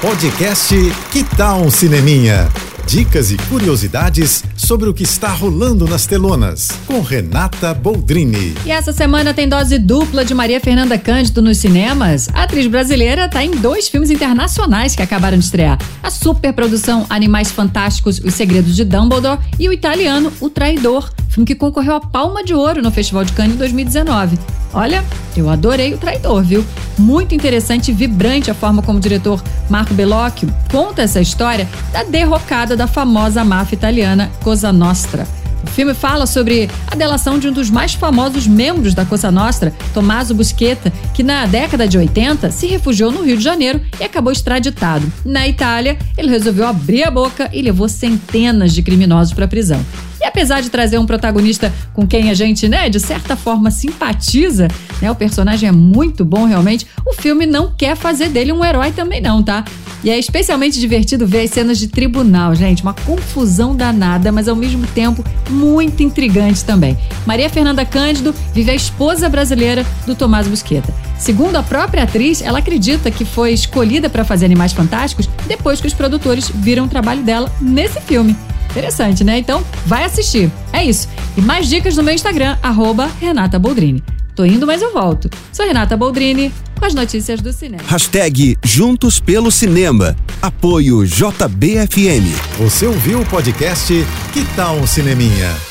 Podcast Que Tal um Cineminha? Dicas e curiosidades sobre o que está rolando nas telonas, com Renata Boldrini. E essa semana tem dose dupla de Maria Fernanda Cândido nos cinemas. A atriz brasileira está em dois filmes internacionais que acabaram de estrear: a superprodução Animais Fantásticos, Os Segredos de Dumbledore e o italiano O Traidor, filme que concorreu à Palma de Ouro no Festival de Cannes em 2019. Olha, eu adorei o traidor, viu? Muito interessante e vibrante a forma como o diretor Marco Bellocchio conta essa história da derrocada da famosa máfia italiana Cosa Nostra. O filme fala sobre a delação de um dos mais famosos membros da Cosa Nostra, Tommaso Busquetta, que na década de 80 se refugiou no Rio de Janeiro e acabou extraditado. Na Itália, ele resolveu abrir a boca e levou centenas de criminosos para a prisão. E apesar de trazer um protagonista com quem a gente, né, de certa forma simpatiza, né, o personagem é muito bom realmente, o filme não quer fazer dele um herói também não, tá? E é especialmente divertido ver as cenas de tribunal, gente, uma confusão danada, mas ao mesmo tempo muito intrigante também. Maria Fernanda Cândido vive a esposa brasileira do Tomás Busqueta. Segundo a própria atriz, ela acredita que foi escolhida para fazer Animais Fantásticos depois que os produtores viram o trabalho dela nesse filme. Interessante, né? Então, vai assistir. É isso. E mais dicas no meu Instagram, arroba Renata Boldrini. Tô indo, mas eu volto. Sou Renata Boldrini, com as notícias do cinema. Hashtag Juntos pelo Cinema. Apoio JBFM. Você ouviu o podcast Que Tal um Cineminha?